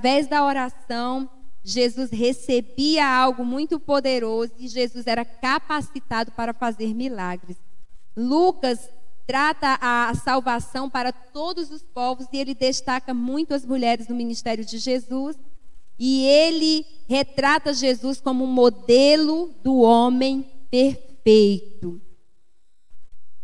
através da oração, Jesus recebia algo muito poderoso e Jesus era capacitado para fazer milagres. Lucas trata a salvação para todos os povos e ele destaca muito as mulheres no ministério de Jesus. E ele retrata Jesus como um modelo do homem perfeito.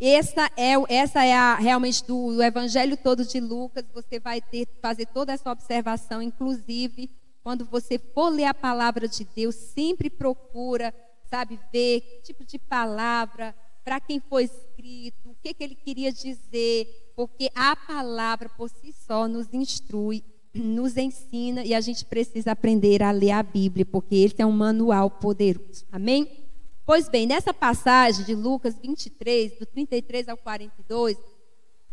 Essa é, essa é a, realmente do, do evangelho todo de Lucas. Você vai ter fazer toda essa observação, inclusive quando você for ler a palavra de Deus, sempre procura, sabe, ver que tipo de palavra, para quem foi escrito, o que, que ele queria dizer, porque a palavra por si só nos instrui, nos ensina e a gente precisa aprender a ler a Bíblia, porque esse é um manual poderoso. Amém? Pois bem, nessa passagem de Lucas 23, do 33 ao 42,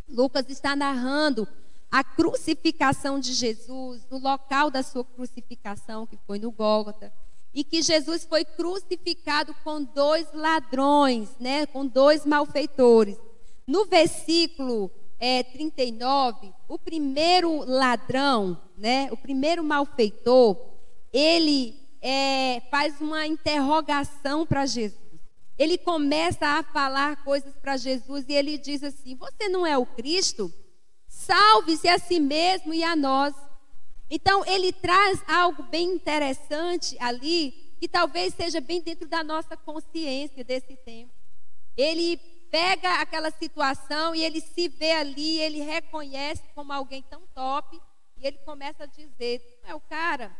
Lucas está narrando a crucificação de Jesus, no local da sua crucificação, que foi no Gólgota, e que Jesus foi crucificado com dois ladrões, né, com dois malfeitores. No versículo é, 39, o primeiro ladrão, né, o primeiro malfeitor, ele é, faz uma interrogação para Jesus. Ele começa a falar coisas para Jesus e ele diz assim: Você não é o Cristo? Salve-se a si mesmo e a nós. Então, ele traz algo bem interessante ali, que talvez seja bem dentro da nossa consciência desse tempo. Ele pega aquela situação e ele se vê ali, ele reconhece como alguém tão top, e ele começa a dizer: não é o cara.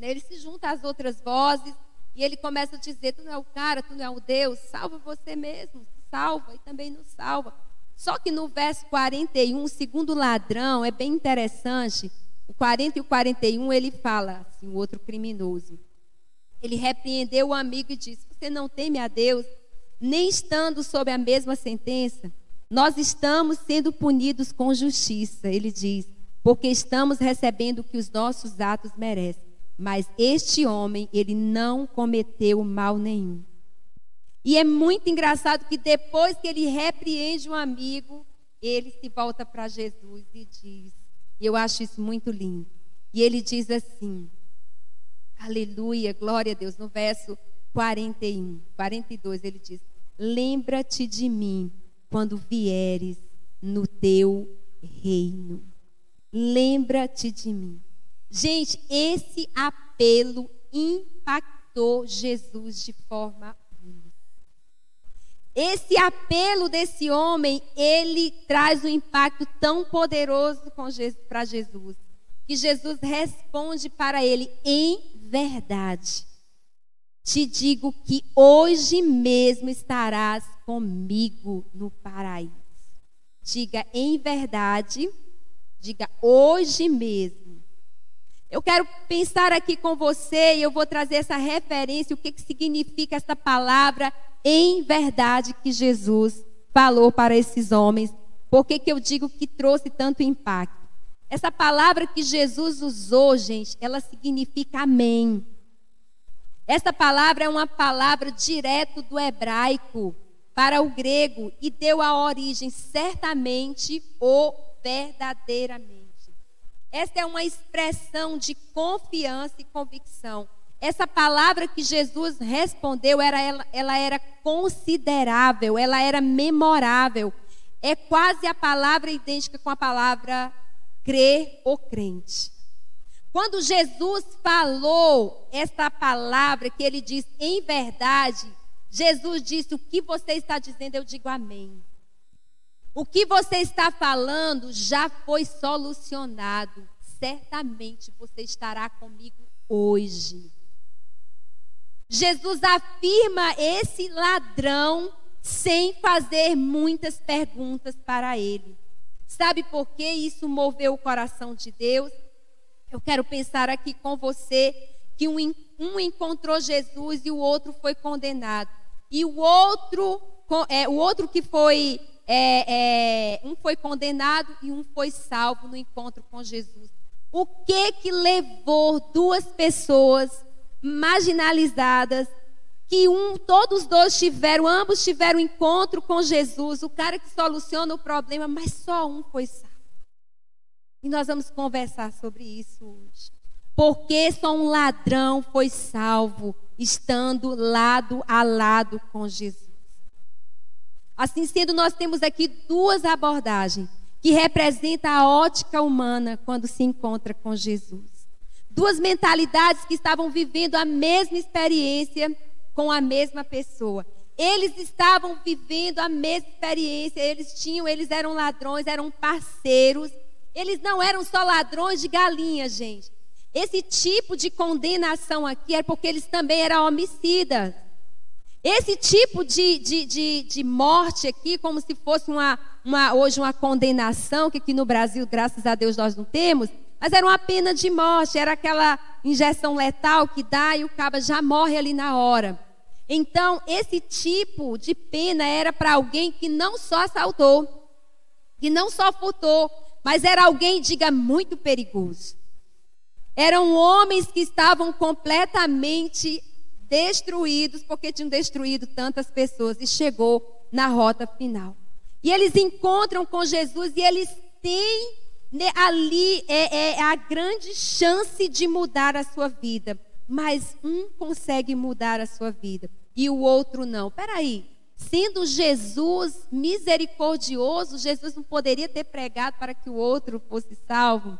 Ele se junta às outras vozes e ele começa a dizer: Tu não é o cara, tu não é o Deus, salva você mesmo, salva e também nos salva. Só que no verso 41, o segundo ladrão, é bem interessante. O 40 e o 41, ele fala assim, o outro criminoso. Ele repreendeu o amigo e disse: Você não teme a Deus, nem estando sob a mesma sentença? Nós estamos sendo punidos com justiça, ele diz, porque estamos recebendo o que os nossos atos merecem. Mas este homem, ele não cometeu mal nenhum. E é muito engraçado que depois que ele repreende um amigo, ele se volta para Jesus e diz, eu acho isso muito lindo. E ele diz assim: Aleluia, glória a Deus, no verso 41, 42, ele diz: Lembra-te de mim quando vieres no teu reino. Lembra-te de mim. Gente, esse apelo impactou Jesus de forma esse apelo desse homem, ele traz um impacto tão poderoso para Jesus, que Jesus responde para ele em verdade. Te digo que hoje mesmo estarás comigo no paraíso. Diga em verdade, diga hoje mesmo. Eu quero pensar aqui com você e eu vou trazer essa referência, o que, que significa essa palavra em verdade que Jesus falou para esses homens. Por que, que eu digo que trouxe tanto impacto? Essa palavra que Jesus usou, gente, ela significa amém. Essa palavra é uma palavra direto do hebraico para o grego e deu a origem certamente ou verdadeiramente. Essa é uma expressão de confiança e convicção. Essa palavra que Jesus respondeu, era, ela, ela era considerável, ela era memorável. É quase a palavra idêntica com a palavra crer ou crente. Quando Jesus falou essa palavra que ele diz em verdade, Jesus disse: O que você está dizendo, eu digo amém. O que você está falando já foi solucionado. Certamente você estará comigo hoje. Jesus afirma esse ladrão sem fazer muitas perguntas para ele. Sabe por que isso moveu o coração de Deus? Eu quero pensar aqui com você que um, um encontrou Jesus e o outro foi condenado. E o outro, é, o outro que foi, é, é, um foi condenado e um foi salvo no encontro com Jesus. O que que levou duas pessoas marginalizadas, que um, todos dois tiveram, ambos tiveram encontro com Jesus, o cara que soluciona o problema, mas só um foi salvo. E nós vamos conversar sobre isso hoje. Porque só um ladrão foi salvo estando lado a lado com Jesus. Assim sendo, nós temos aqui duas abordagens que representam a ótica humana quando se encontra com Jesus. Duas mentalidades que estavam vivendo a mesma experiência com a mesma pessoa. Eles estavam vivendo a mesma experiência, eles tinham, eles eram ladrões, eram parceiros. Eles não eram só ladrões de galinha, gente. Esse tipo de condenação aqui é porque eles também eram homicidas. Esse tipo de, de, de, de, morte aqui, como se fosse uma, uma, hoje uma condenação, que aqui no Brasil, graças a Deus, nós não temos, mas era uma pena de morte, era aquela injeção letal que dá e o cabo já morre ali na hora. Então, esse tipo de pena era para alguém que não só assaltou, que não só furtou, mas era alguém, diga, muito perigoso. Eram homens que estavam completamente destruídos, porque tinham destruído tantas pessoas e chegou na rota final. E eles encontram com Jesus e eles têm né, ali é, é a grande chance de mudar a sua vida. Mas um consegue mudar a sua vida e o outro não. Peraí, sendo Jesus misericordioso, Jesus não poderia ter pregado para que o outro fosse salvo?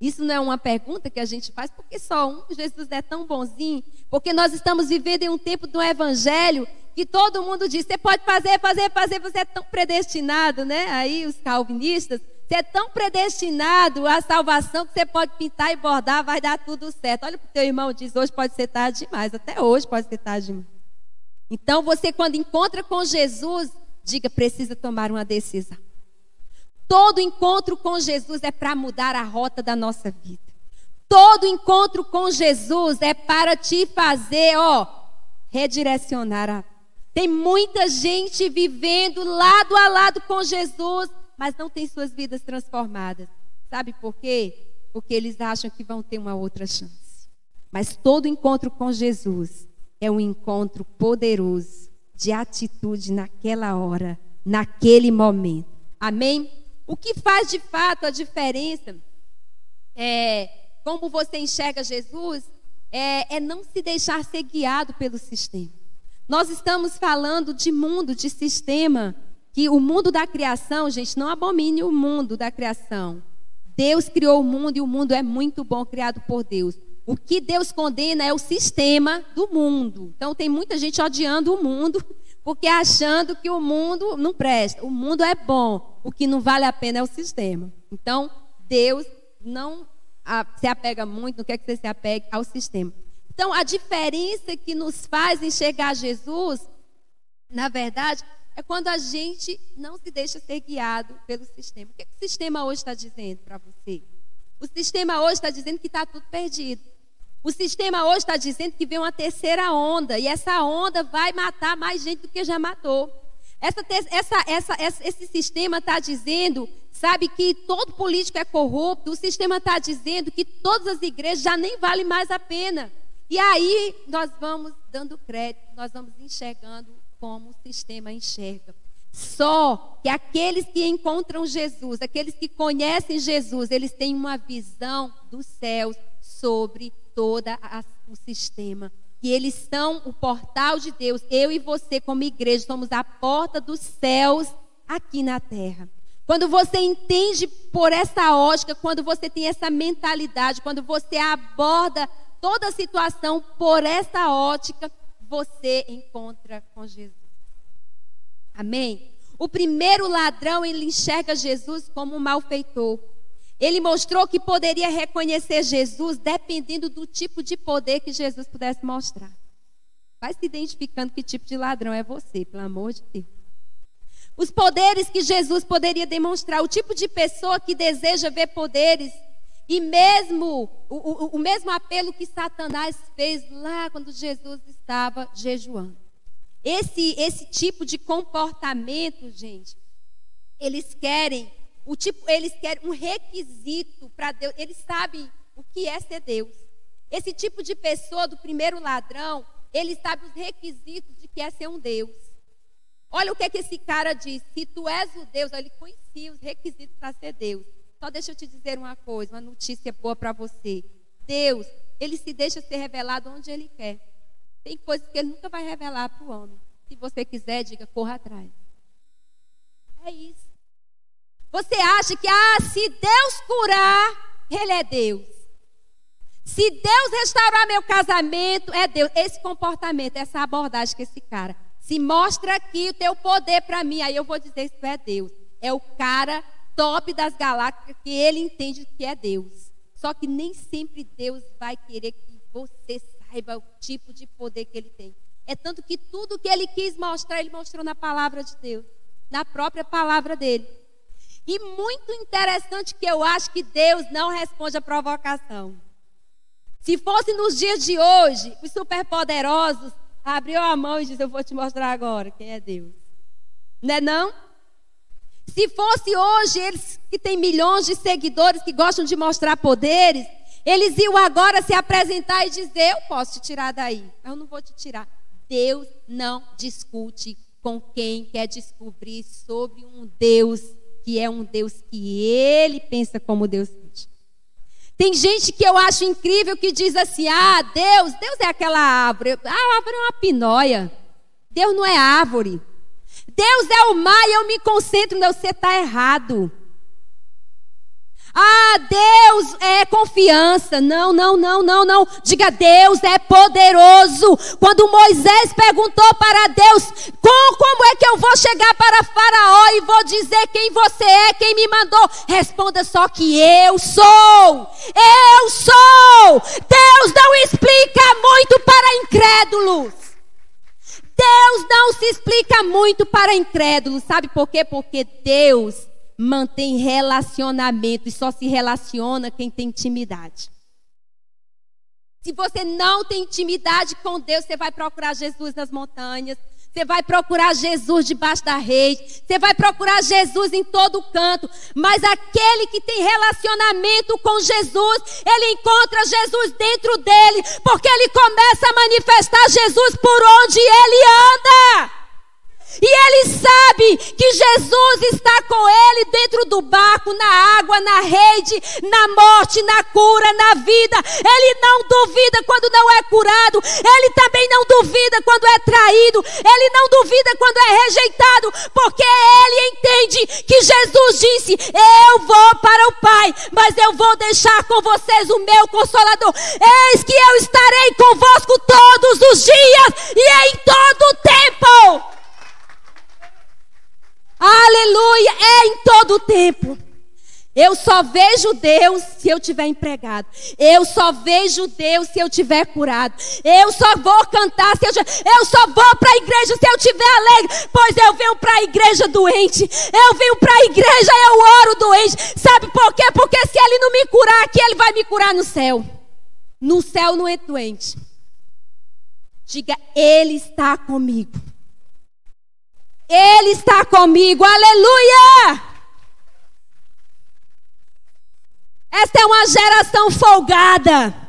Isso não é uma pergunta que a gente faz porque só um Jesus é tão bonzinho, porque nós estamos vivendo em um tempo do evangelho que todo mundo diz: você pode fazer, fazer, fazer, você é tão predestinado, né? Aí os calvinistas, você é tão predestinado à salvação que você pode pintar e bordar, vai dar tudo certo. Olha o teu irmão diz: hoje pode ser tarde demais, até hoje pode ser tarde demais. Então você, quando encontra com Jesus, diga: precisa tomar uma decisão. Todo encontro com Jesus é para mudar a rota da nossa vida. Todo encontro com Jesus é para te fazer, ó, redirecionar a. Tem muita gente vivendo lado a lado com Jesus, mas não tem suas vidas transformadas. Sabe por quê? Porque eles acham que vão ter uma outra chance. Mas todo encontro com Jesus é um encontro poderoso de atitude naquela hora, naquele momento. Amém? O que faz de fato a diferença, é, como você enxerga Jesus, é, é não se deixar ser guiado pelo sistema. Nós estamos falando de mundo, de sistema, que o mundo da criação, gente, não abomine o mundo da criação. Deus criou o mundo e o mundo é muito bom, criado por Deus. O que Deus condena é o sistema do mundo. Então tem muita gente odiando o mundo porque achando que o mundo não presta. O mundo é bom, o que não vale a pena é o sistema. Então, Deus não se apega muito, não quer que você se apegue ao sistema. Então, a diferença que nos faz enxergar Jesus, na verdade, é quando a gente não se deixa ser guiado pelo sistema. O que, é que o sistema hoje está dizendo para você? O sistema hoje está dizendo que está tudo perdido. O sistema hoje está dizendo que vem uma terceira onda e essa onda vai matar mais gente do que já matou. Essa, essa, essa, esse sistema está dizendo, sabe, que todo político é corrupto. O sistema está dizendo que todas as igrejas já nem valem mais a pena. E aí nós vamos dando crédito, nós vamos enxergando como o sistema enxerga. Só que aqueles que encontram Jesus, aqueles que conhecem Jesus, eles têm uma visão dos céus sobre todo o sistema. Que eles são o portal de Deus. Eu e você, como igreja, somos a porta dos céus aqui na terra. Quando você entende por essa ótica, quando você tem essa mentalidade, quando você aborda toda a situação por essa ótica, você encontra com Jesus. Amém? O primeiro ladrão, ele enxerga Jesus como um malfeitor. Ele mostrou que poderia reconhecer Jesus dependendo do tipo de poder que Jesus pudesse mostrar. Vai se identificando que tipo de ladrão é você, pelo amor de Deus. Os poderes que Jesus poderia demonstrar, o tipo de pessoa que deseja ver poderes, e mesmo o, o, o mesmo apelo que Satanás fez lá quando Jesus estava jejuando. Esse, esse tipo de comportamento, gente, eles querem o tipo, eles querem um requisito para Deus. Eles sabem o que é ser Deus. Esse tipo de pessoa do primeiro ladrão, ele sabe os requisitos de que é ser um Deus. Olha o que, é que esse cara diz. Se tu és o Deus, ele conhecia os requisitos para ser Deus. Só deixa eu te dizer uma coisa, uma notícia boa para você. Deus, ele se deixa ser revelado onde ele quer. Tem coisas que ele nunca vai revelar para o homem. Se você quiser, diga, corra atrás. É isso. Você acha que, ah, se Deus curar, Ele é Deus. Se Deus restaurar meu casamento, é Deus. Esse comportamento, essa abordagem que esse cara se mostra aqui o teu poder para mim, aí eu vou dizer isso é Deus. É o cara top das galáxias que ele entende que é Deus. Só que nem sempre Deus vai querer que você saiba o tipo de poder que ele tem. É tanto que tudo que ele quis mostrar, ele mostrou na palavra de Deus, na própria palavra dele. E muito interessante que eu acho que Deus não responde a provocação. Se fosse nos dias de hoje, os superpoderosos abriu a mão e disse: Eu vou te mostrar agora quem é Deus. Não é não? Se fosse hoje, eles que têm milhões de seguidores que gostam de mostrar poderes, eles iam agora se apresentar e dizer: Eu posso te tirar daí, eu não vou te tirar. Deus não discute com quem quer descobrir sobre um Deus que é um Deus que ele pensa como Deus tem gente que eu acho incrível que diz assim: ah, Deus, Deus é aquela árvore. A árvore é uma pinóia. Deus não é árvore. Deus é o mar e eu me concentro, não, você está errado. Ah, Deus é confiança. Não, não, não, não, não. Diga, Deus é poderoso. Quando Moisés perguntou para Deus, como, como é que eu vou chegar para Faraó e vou dizer quem você é, quem me mandou? Responda só que eu sou. Eu sou. Deus não explica muito para incrédulos. Deus não se explica muito para incrédulos. Sabe por quê? Porque Deus mantém relacionamento e só se relaciona quem tem intimidade. Se você não tem intimidade com Deus, você vai procurar Jesus nas montanhas, você vai procurar Jesus debaixo da rede, você vai procurar Jesus em todo canto, mas aquele que tem relacionamento com Jesus, ele encontra Jesus dentro dele, porque ele começa a manifestar Jesus por onde ele anda. E ele sabe que Jesus está com ele dentro do barco, na água, na rede, na morte, na cura, na vida. Ele não duvida quando não é curado. Ele também não duvida quando é traído. Ele não duvida quando é rejeitado, porque ele entende que Jesus disse: Eu vou para o Pai, mas eu vou deixar com vocês o meu consolador. Eis que eu estarei convosco todos os dias e em todo o tempo. Aleluia! É em todo o tempo. Eu só vejo Deus se eu tiver empregado. Eu só vejo Deus se eu tiver curado. Eu só vou cantar se eu tiver... Eu só vou para a igreja se eu tiver alegre. Pois eu venho para a igreja doente. Eu venho para a igreja, eu oro doente. Sabe por quê? Porque se ele não me curar aqui, ele vai me curar no céu. No céu não é doente. Diga, ele está comigo. Ele está comigo, aleluia! Esta é uma geração folgada.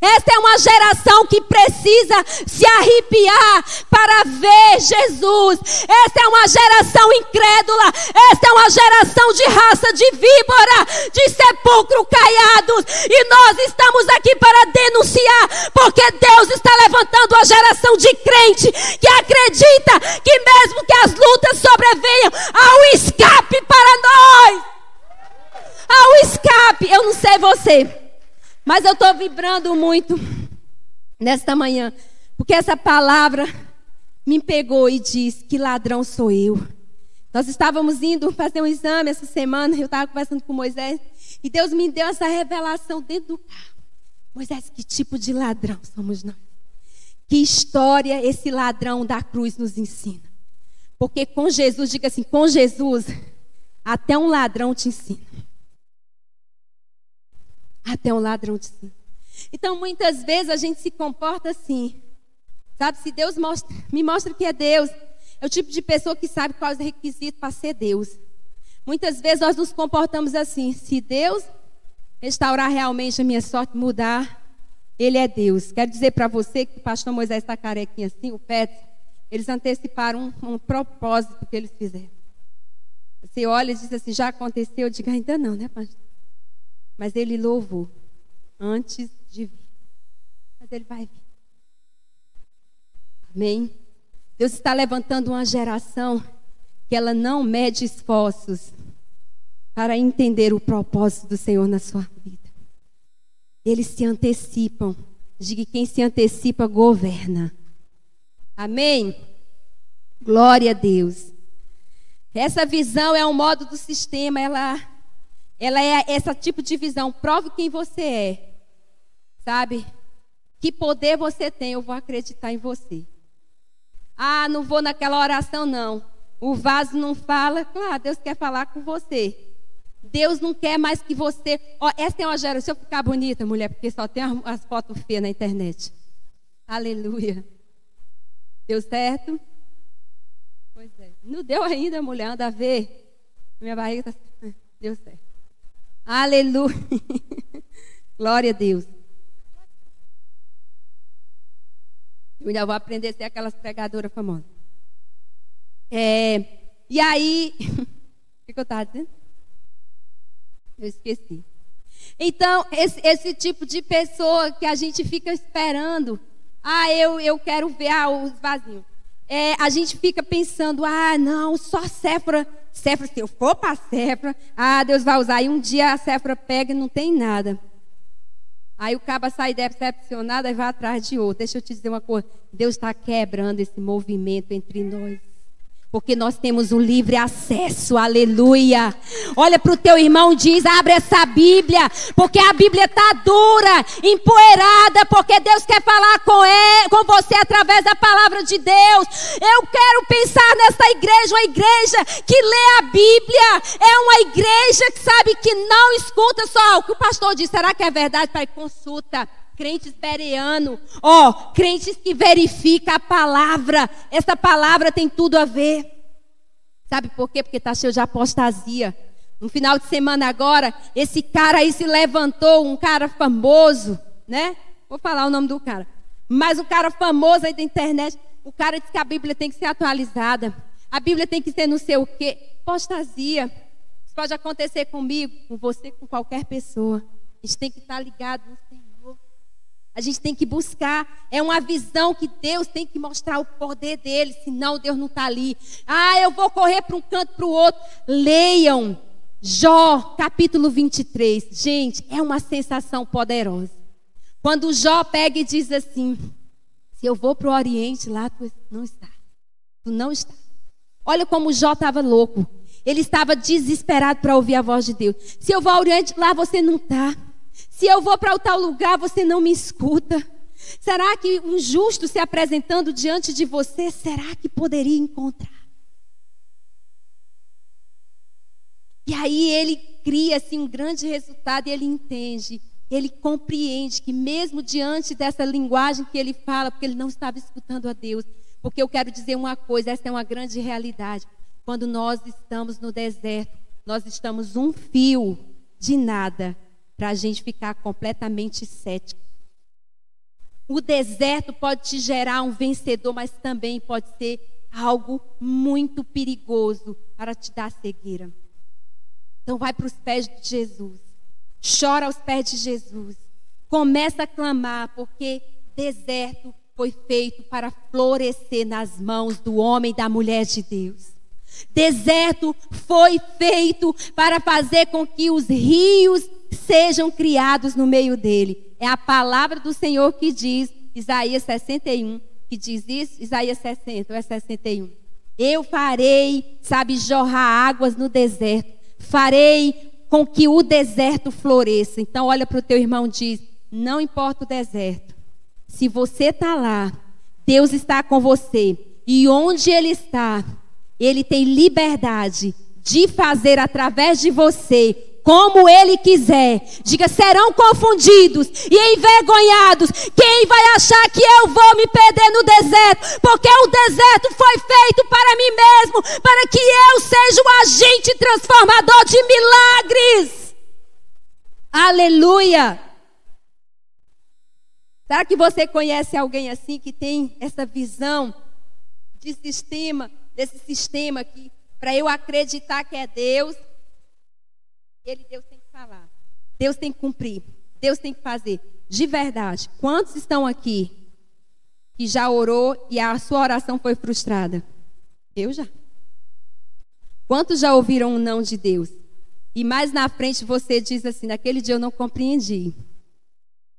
Esta é uma geração que precisa se arrepiar para ver Jesus. Esta é uma geração incrédula. Esta é uma geração de raça de víbora, de sepulcro caiados. E nós estamos aqui para denunciar, porque Deus está levantando a geração de crente que acredita que mesmo que as lutas sobrevenham, há um escape para nós. Há um escape. Eu não sei você. Mas eu estou vibrando muito nesta manhã, porque essa palavra me pegou e disse: Que ladrão sou eu. Nós estávamos indo fazer um exame essa semana, eu estava conversando com Moisés, e Deus me deu essa revelação dentro do carro. Moisés, que tipo de ladrão somos nós? Que história esse ladrão da cruz nos ensina? Porque com Jesus, diga assim: com Jesus, até um ladrão te ensina até um ladrão de si. Então, muitas vezes a gente se comporta assim. Sabe, se Deus mostra, me mostra que é Deus, é o tipo de pessoa que sabe quais os requisitos para ser Deus. Muitas vezes nós nos comportamos assim. Se Deus restaurar realmente a minha sorte, mudar, Ele é Deus. Quero dizer para você que o pastor Moisés está carequinha assim, o Petro, eles anteciparam um, um propósito que eles fizeram. Você olha e diz assim: já aconteceu? Eu digo: ainda não, né, pastor? Mas ele louvou antes de vir. Mas ele vai vir. Amém? Deus está levantando uma geração que ela não mede esforços para entender o propósito do Senhor na sua vida. Eles se antecipam. Diga quem se antecipa governa. Amém? Glória a Deus. Essa visão é um modo do sistema, ela, ela é esse tipo de visão. Prove quem você é. Sabe? Que poder você tem, eu vou acreditar em você. Ah, não vou naquela oração, não. O vaso não fala. Claro, Deus quer falar com você. Deus não quer mais que você. Ó, essa é uma geração. Se eu ficar bonita, mulher, porque só tem as fotos feias na internet. Aleluia. Deu certo? Pois é. Não deu ainda, mulher, anda a ver. Minha barriga está. Deu certo. Aleluia. Glória a Deus. Eu ainda vou aprender a ser aquelas pregadoras famosas. É, e aí. o que, eu estava dizendo? Eu esqueci. Então, esse, esse, tipo de pessoa que a gente fica esperando. Ah, eu, eu quero ver ah, os vazios. É, a gente fica pensando, ah, não, só Séfora. Séfora, se eu for para Séfora, ah, Deus vai usar. E um dia a Séfora pega e não tem nada. Aí o caba sai decepcionado e vai atrás de outro. Deixa eu te dizer uma coisa. Deus está quebrando esse movimento entre nós. Porque nós temos um livre acesso, aleluia. Olha para o teu irmão, diz: abre essa Bíblia, porque a Bíblia está dura, empoeirada, porque Deus quer falar com, ele, com você através da palavra de Deus. Eu quero pensar nessa igreja, uma igreja que lê a Bíblia, é uma igreja que sabe que não escuta só o que o pastor diz. Será que é verdade? Pai, consulta crentes bereano, ó, crentes que verifica a palavra. Essa palavra tem tudo a ver. Sabe por quê? Porque está cheio de apostasia. No final de semana agora, esse cara aí se levantou, um cara famoso, né? Vou falar o nome do cara. Mas um cara famoso aí da internet, o cara disse que a Bíblia tem que ser atualizada. A Bíblia tem que ser não sei o quê. Apostasia. Isso pode acontecer comigo, com você, com qualquer pessoa. A gente tem que estar ligado no Senhor. A gente tem que buscar. É uma visão que Deus tem que mostrar o poder dele, senão Deus não está ali. Ah, eu vou correr para um canto para o outro. Leiam Jó, capítulo 23. Gente, é uma sensação poderosa. Quando Jó pega e diz assim: Se eu vou para o Oriente, lá tu não está. Tu não está. Olha como Jó estava louco. Ele estava desesperado para ouvir a voz de Deus. Se eu vou ao Oriente, lá você não está. Se eu vou para o tal lugar, você não me escuta. Será que um justo se apresentando diante de você, será que poderia encontrar? E aí ele cria assim um grande resultado e ele entende, ele compreende que mesmo diante dessa linguagem que ele fala, porque ele não estava escutando a Deus, porque eu quero dizer uma coisa, essa é uma grande realidade. Quando nós estamos no deserto, nós estamos um fio de nada para a gente ficar completamente cético. O deserto pode te gerar um vencedor, mas também pode ser algo muito perigoso para te dar cegueira. Então vai para os pés de Jesus. Chora aos pés de Jesus. Começa a clamar, porque deserto foi feito para florescer nas mãos do homem e da mulher de Deus. Deserto foi feito para fazer com que os rios sejam criados no meio dele. É a palavra do Senhor que diz, Isaías 61, que diz isso, Isaías 60, ou é 61. Eu farei, sabe, jorrar águas no deserto. Farei com que o deserto floresça. Então, olha para o teu irmão e diz: Não importa o deserto. Se você está lá, Deus está com você. E onde Ele está, Ele tem liberdade de fazer através de você como ele quiser. Diga: serão confundidos e envergonhados. Quem vai achar que eu vou me perder no deserto? Porque o deserto foi feito para mim mesmo, para que eu seja um agente transformador de milagres. Aleluia. Será que você conhece alguém assim que tem essa visão de sistema, desse sistema que para eu acreditar que é Deus, ele Deus tem que falar. Deus tem que cumprir. Deus tem que fazer. De verdade, quantos estão aqui que já orou e a sua oração foi frustrada? Eu já. Quantos já ouviram um não de Deus? E mais na frente você diz assim: naquele dia eu não compreendi.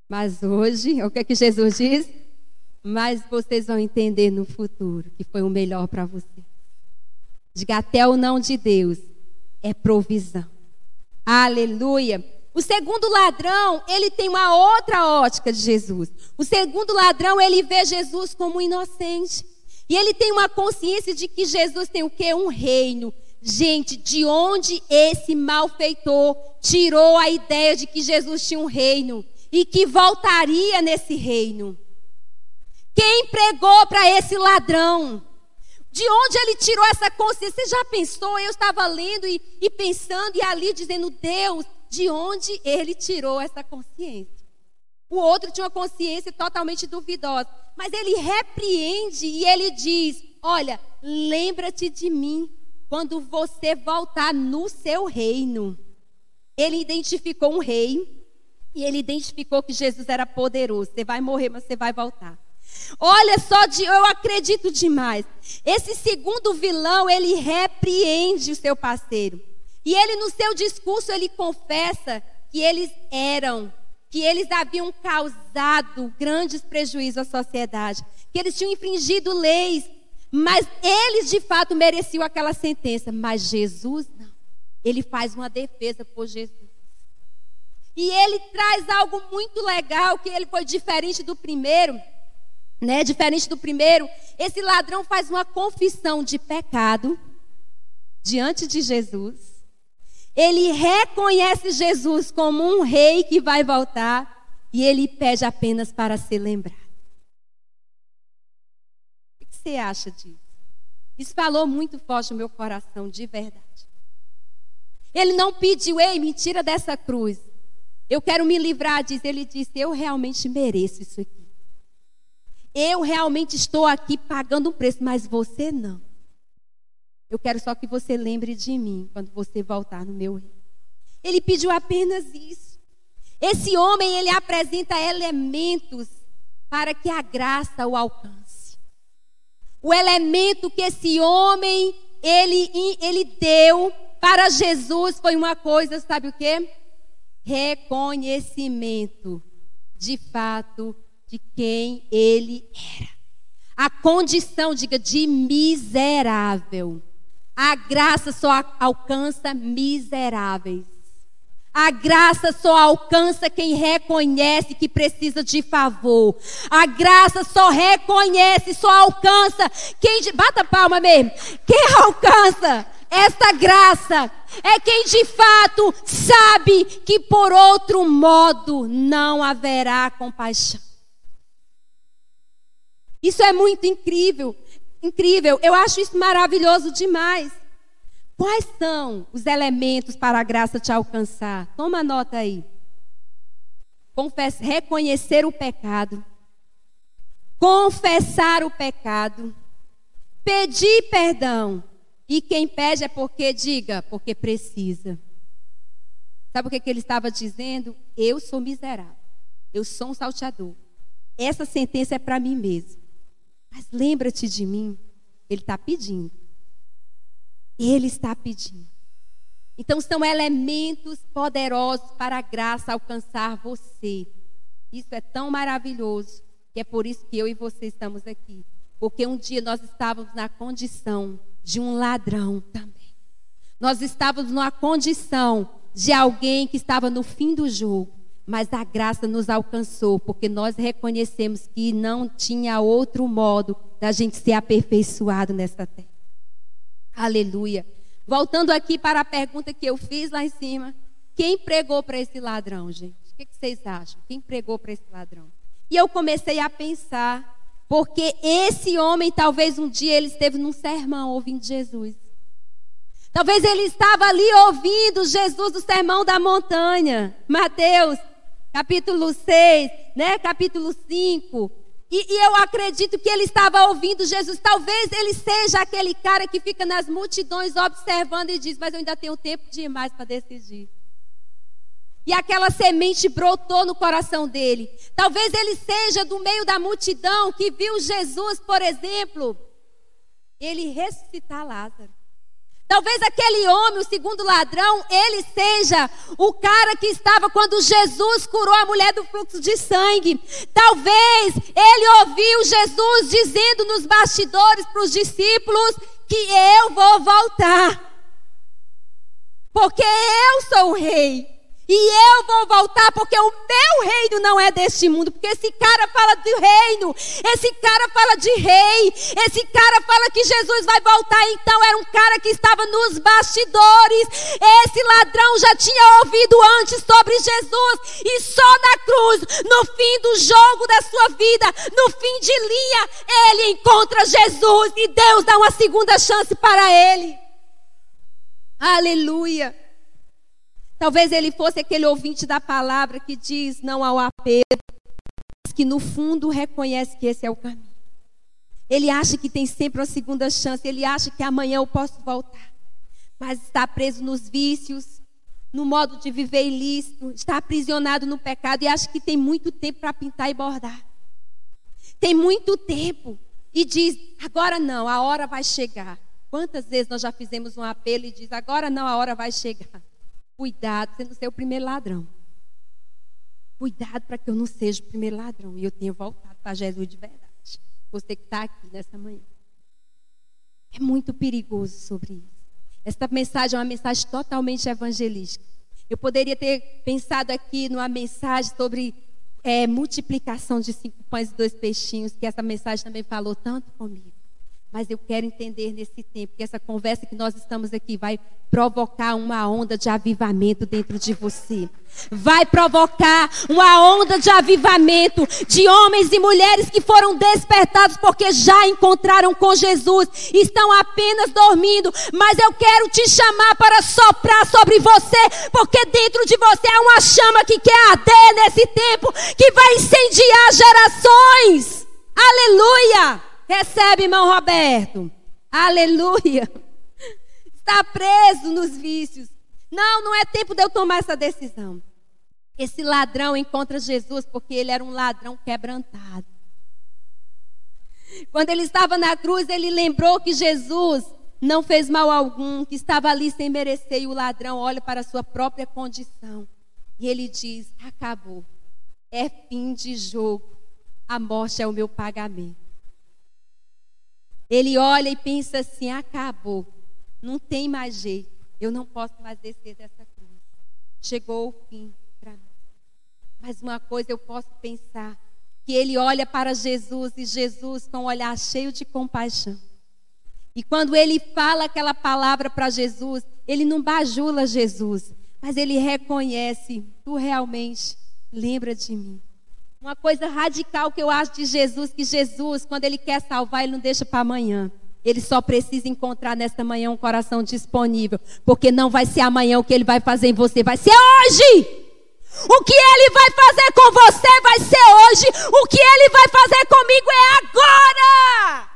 Mas hoje, o que é que Jesus diz? Mas vocês vão entender no futuro que foi o melhor para você. Diga até o não de Deus é provisão. Aleluia. O segundo ladrão, ele tem uma outra ótica de Jesus. O segundo ladrão, ele vê Jesus como inocente. E ele tem uma consciência de que Jesus tem o quê? Um reino. Gente, de onde esse malfeitor tirou a ideia de que Jesus tinha um reino e que voltaria nesse reino? Quem pregou para esse ladrão? De onde ele tirou essa consciência? Você já pensou? Eu estava lendo e, e pensando e ali dizendo, Deus, de onde ele tirou essa consciência? O outro tinha uma consciência totalmente duvidosa. Mas ele repreende e ele diz: Olha, lembra-te de mim quando você voltar no seu reino. Ele identificou um rei e ele identificou que Jesus era poderoso. Você vai morrer, mas você vai voltar. Olha só, eu acredito demais. Esse segundo vilão, ele repreende o seu parceiro. E ele, no seu discurso, ele confessa que eles eram, que eles haviam causado grandes prejuízos à sociedade, que eles tinham infringido leis, mas eles de fato mereciam aquela sentença, mas Jesus não. Ele faz uma defesa por Jesus. E ele traz algo muito legal, que ele foi diferente do primeiro, né? Diferente do primeiro, esse ladrão faz uma confissão de pecado diante de Jesus. Ele reconhece Jesus como um rei que vai voltar e ele pede apenas para ser lembrado você acha disso? Isso falou muito forte no meu coração, de verdade. Ele não pediu, ei, me tira dessa cruz. Eu quero me livrar disso. Ele disse, eu realmente mereço isso aqui. Eu realmente estou aqui pagando um preço, mas você não. Eu quero só que você lembre de mim quando você voltar no meu reino. Ele pediu apenas isso. Esse homem, ele apresenta elementos para que a graça o alcance. O elemento que esse homem ele, ele deu para Jesus foi uma coisa, sabe o que? Reconhecimento de fato de quem ele era. A condição, diga, de miserável. A graça só alcança miseráveis. A graça só alcança quem reconhece que precisa de favor. A graça só reconhece, só alcança quem. Bata palma mesmo. Quem alcança essa graça é quem de fato sabe que por outro modo não haverá compaixão. Isso é muito incrível. Incrível. Eu acho isso maravilhoso demais. Quais são os elementos para a graça te alcançar? Toma nota aí. Confess, reconhecer o pecado, confessar o pecado, pedir perdão. E quem pede é porque, diga, porque precisa. Sabe o que, que ele estava dizendo? Eu sou miserável. Eu sou um salteador. Essa sentença é para mim mesmo. Mas lembra-te de mim. Ele está pedindo. Ele está pedindo. Então, são elementos poderosos para a graça alcançar você. Isso é tão maravilhoso que é por isso que eu e você estamos aqui. Porque um dia nós estávamos na condição de um ladrão também. Nós estávamos numa condição de alguém que estava no fim do jogo. Mas a graça nos alcançou, porque nós reconhecemos que não tinha outro modo da gente ser aperfeiçoado nessa terra. Aleluia. Voltando aqui para a pergunta que eu fiz lá em cima. Quem pregou para esse ladrão, gente? O que, vocês acham? Quem pregou para esse ladrão? E eu comecei a pensar, porque esse homem, talvez um dia ele esteve num sermão ouvindo Jesus. Talvez ele estava ali ouvindo Jesus do sermão da montanha. Mateus, capítulo 6, né? Capítulo 5. E, e, eu acredito que ele estava ouvindo Jesus. Talvez ele seja aquele cara que fica nas multidões observando e diz: Mas eu ainda tenho tempo demais para decidir. E aquela semente brotou no coração dele. Talvez ele seja do meio da multidão que viu Jesus, por exemplo, ele ressuscitar Lázaro. Talvez aquele homem, o segundo ladrão, ele seja o cara que estava quando Jesus curou a mulher do fluxo de sangue. Talvez ele ouviu Jesus dizendo nos bastidores para os discípulos que eu vou voltar. Porque eu sou o rei. E eu vou voltar porque o meu reino não é deste mundo. Porque esse cara fala de reino, esse cara fala de rei, esse cara fala que Jesus vai voltar. Então era um cara que estava nos bastidores. Esse ladrão já tinha ouvido antes sobre Jesus. E só na cruz, no fim do jogo da sua vida, no fim de linha, ele encontra Jesus e Deus dá uma segunda chance para ele. Aleluia. Talvez ele fosse aquele ouvinte da palavra que diz não ao apelo, mas que no fundo reconhece que esse é o caminho. Ele acha que tem sempre uma segunda chance, ele acha que amanhã eu posso voltar. Mas está preso nos vícios, no modo de viver ilícito, está aprisionado no pecado e acha que tem muito tempo para pintar e bordar. Tem muito tempo e diz: agora não, a hora vai chegar. Quantas vezes nós já fizemos um apelo e diz: agora não, a hora vai chegar. Cuidado, você não ser o primeiro ladrão. Cuidado para que eu não seja o primeiro ladrão. E eu tenha voltado para Jesus de verdade. Você que está aqui nessa manhã. É muito perigoso sobre isso. Esta mensagem é uma mensagem totalmente evangelística. Eu poderia ter pensado aqui numa mensagem sobre é, multiplicação de cinco pães e dois peixinhos, que essa mensagem também falou tanto comigo. Mas eu quero entender nesse tempo que essa conversa que nós estamos aqui vai provocar uma onda de avivamento dentro de você. Vai provocar uma onda de avivamento de homens e mulheres que foram despertados porque já encontraram com Jesus, estão apenas dormindo, mas eu quero te chamar para soprar sobre você, porque dentro de você há uma chama que quer arder nesse tempo, que vai incendiar gerações. Aleluia! Recebe, irmão Roberto. Aleluia. Está preso nos vícios. Não, não é tempo de eu tomar essa decisão. Esse ladrão encontra Jesus porque ele era um ladrão quebrantado. Quando ele estava na cruz, ele lembrou que Jesus não fez mal algum, que estava ali sem merecer, e o ladrão olha para a sua própria condição. E ele diz: Acabou. É fim de jogo. A morte é o meu pagamento. Ele olha e pensa assim: acabou, não tem mais jeito, eu não posso mais descer dessa cruz. Chegou o fim para mim. Mas uma coisa eu posso pensar: que ele olha para Jesus e Jesus com um olhar cheio de compaixão. E quando ele fala aquela palavra para Jesus, ele não bajula Jesus, mas ele reconhece: tu realmente lembra de mim. Uma coisa radical que eu acho de Jesus, que Jesus, quando ele quer salvar, ele não deixa para amanhã. Ele só precisa encontrar nesta manhã um coração disponível, porque não vai ser amanhã o que ele vai fazer em você, vai ser hoje. O que ele vai fazer com você vai ser hoje. O que ele vai fazer comigo é agora.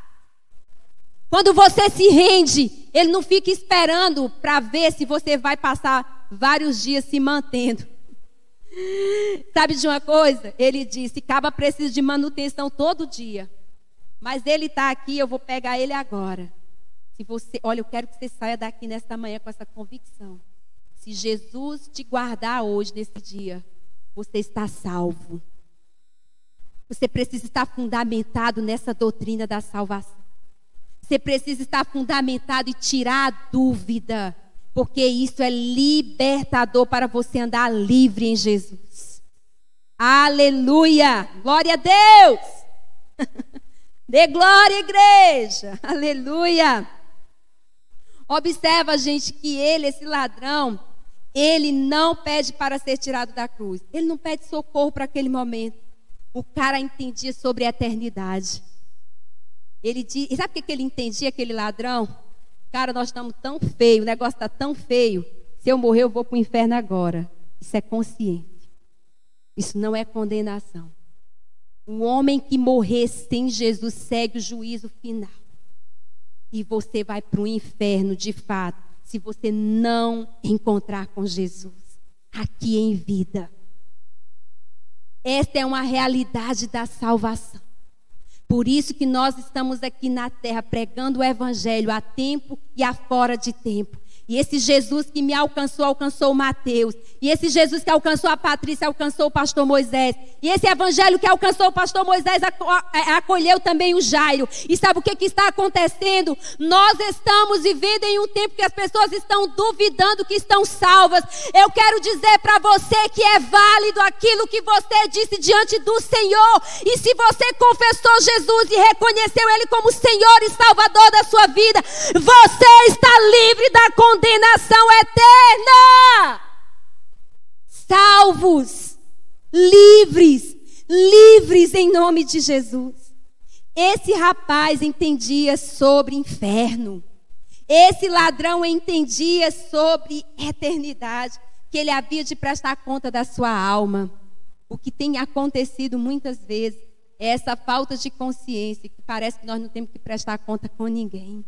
Quando você se rende, ele não fica esperando para ver se você vai passar vários dias se mantendo. Sabe de uma coisa? Ele disse: Caba precisa de manutenção todo dia. Mas ele está aqui, eu vou pegar ele agora. Se você, olha, eu quero que você saia daqui nesta manhã com essa convicção. Se Jesus te guardar hoje nesse dia, você está salvo. Você precisa estar fundamentado nessa doutrina da salvação. Você precisa estar fundamentado e tirar a dúvida porque isso é libertador para você andar livre em Jesus. Aleluia! Glória a Deus! Dê glória, igreja! Aleluia! Observa, gente, que ele, esse ladrão, ele não pede para ser tirado da cruz. Ele não pede socorro para aquele momento. O cara entendia sobre a eternidade. Ele diz, sabe o que ele entendia, aquele ladrão? Cara, nós estamos tão feio, o negócio está tão feio. Se eu morrer, eu vou para o inferno agora. Isso é consciente. Isso não é condenação. O homem que morrer sem Jesus segue o juízo final. E você vai para o inferno de fato, se você não encontrar com Jesus aqui em vida. Esta é uma realidade da salvação. Por isso que nós estamos aqui na terra pregando o evangelho a tempo e a fora de tempo. E esse Jesus que me alcançou, alcançou o Mateus. E esse Jesus que alcançou a Patrícia, alcançou o pastor Moisés. E esse evangelho que alcançou o pastor Moisés, é, acolheu também o Jairo. E sabe o que, que está acontecendo? Nós estamos vivendo em um tempo que as pessoas estão duvidando que estão salvas. Eu quero dizer para você que é válido aquilo que você disse diante do Senhor. E se você confessou Jesus e reconheceu Ele como Senhor e Salvador da sua vida, você está livre da condenação condenação eterna. Salvos, livres, livres em nome de Jesus. Esse rapaz entendia sobre inferno. Esse ladrão entendia sobre eternidade, que ele havia de prestar conta da sua alma. O que tem acontecido muitas vezes é essa falta de consciência, que parece que nós não temos que prestar conta com ninguém,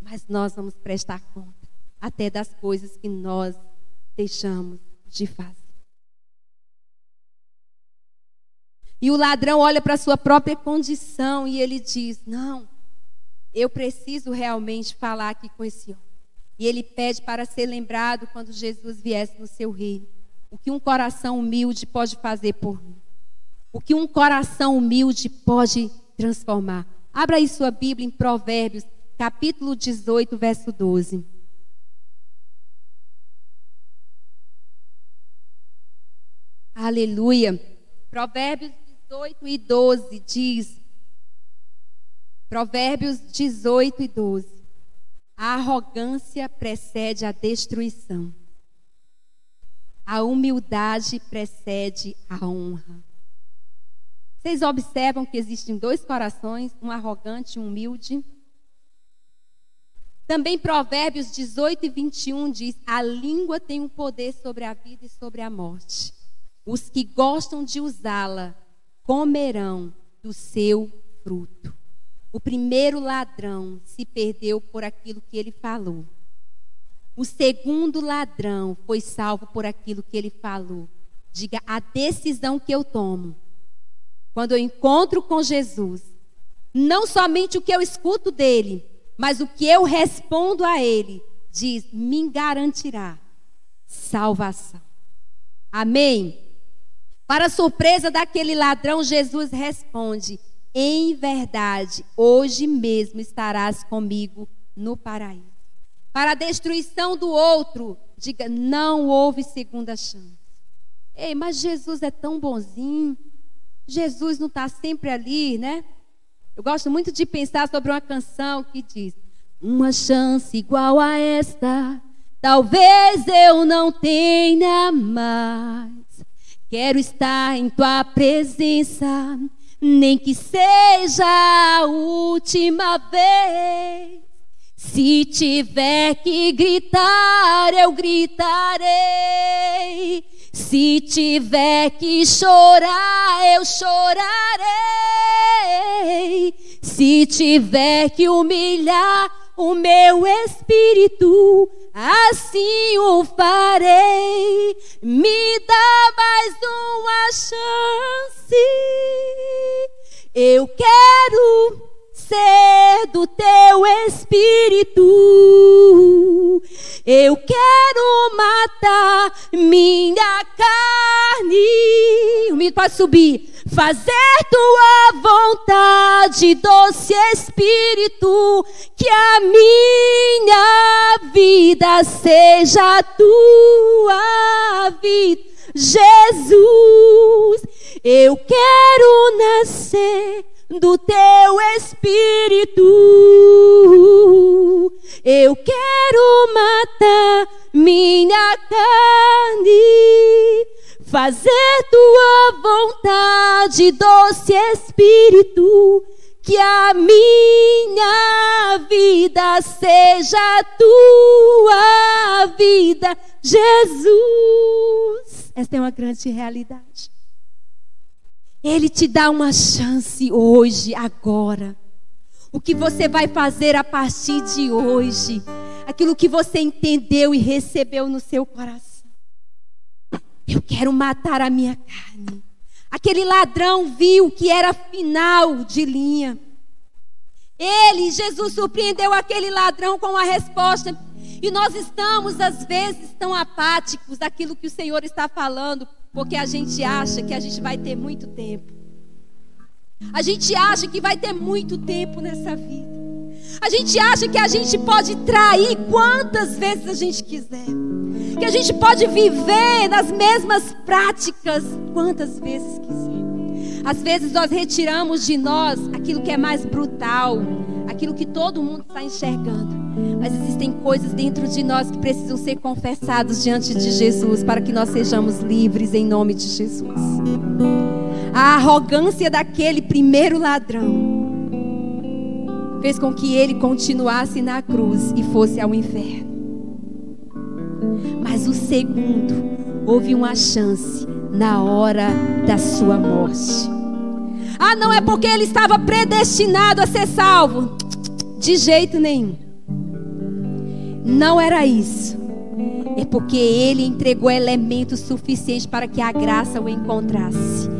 mas nós vamos prestar conta até das coisas que nós deixamos de fazer. E o ladrão olha para a sua própria condição e ele diz: Não, eu preciso realmente falar aqui com esse homem. E ele pede para ser lembrado quando Jesus viesse no seu reino. O que um coração humilde pode fazer por mim. O que um coração humilde pode transformar. Abra aí sua Bíblia em Provérbios, capítulo 18, verso 12. Aleluia. Provérbios 18 e 12 diz: Provérbios 18 e 12. A arrogância precede a destruição. A humildade precede a honra. Vocês observam que existem dois corações, um arrogante e um humilde? Também Provérbios 18 e 21 diz: A língua tem um poder sobre a vida e sobre a morte. Os que gostam de usá-la comerão do seu fruto. O primeiro ladrão se perdeu por aquilo que ele falou. O segundo ladrão foi salvo por aquilo que ele falou. Diga a decisão que eu tomo. Quando eu encontro com Jesus, não somente o que eu escuto dele, mas o que eu respondo a ele, diz, me garantirá salvação. Amém? Para surpresa daquele ladrão, Jesus responde: Em verdade, hoje mesmo estarás comigo no paraíso. Para a destruição do outro, diga: Não houve segunda chance. Ei, mas Jesus é tão bonzinho. Jesus não está sempre ali, né? Eu gosto muito de pensar sobre uma canção que diz: Uma chance igual a esta, talvez eu não tenha mais. Quero estar em tua presença, nem que seja a última vez. Se tiver que gritar, eu gritarei. Se tiver que chorar, eu chorarei. Se tiver que humilhar o meu espírito, assim o farei. Me dá mais uma chance. Eu quero ser do teu espírito. Eu quero matar minha carne. O mito pode subir. Fazer tua vontade, doce Espírito, que a minha vida seja tua vida. Jesus, eu quero nascer do teu espírito. Eu quero matar minha carne, fazer tua vontade, doce espírito. Que a minha vida seja tua vida, Jesus. Esta é uma grande realidade. Ele te dá uma chance hoje, agora. O que você vai fazer a partir de hoje? Aquilo que você entendeu e recebeu no seu coração. Eu quero matar a minha carne. Aquele ladrão viu que era final de linha. Ele, Jesus, surpreendeu aquele ladrão com a resposta. E nós estamos, às vezes, tão apáticos daquilo que o Senhor está falando, porque a gente acha que a gente vai ter muito tempo. A gente acha que vai ter muito tempo nessa vida. A gente acha que a gente pode trair quantas vezes a gente quiser. Que a gente pode viver nas mesmas práticas quantas vezes quiser. Às vezes nós retiramos de nós aquilo que é mais brutal, aquilo que todo mundo está enxergando. Mas existem coisas dentro de nós que precisam ser confessadas diante de Jesus para que nós sejamos livres em nome de Jesus. A arrogância daquele primeiro ladrão fez com que ele continuasse na cruz e fosse ao inferno. Mas o segundo houve uma chance na hora da sua morte. Ah, não é porque ele estava predestinado a ser salvo. De jeito nenhum. Não era isso. É porque ele entregou elementos suficientes para que a graça o encontrasse.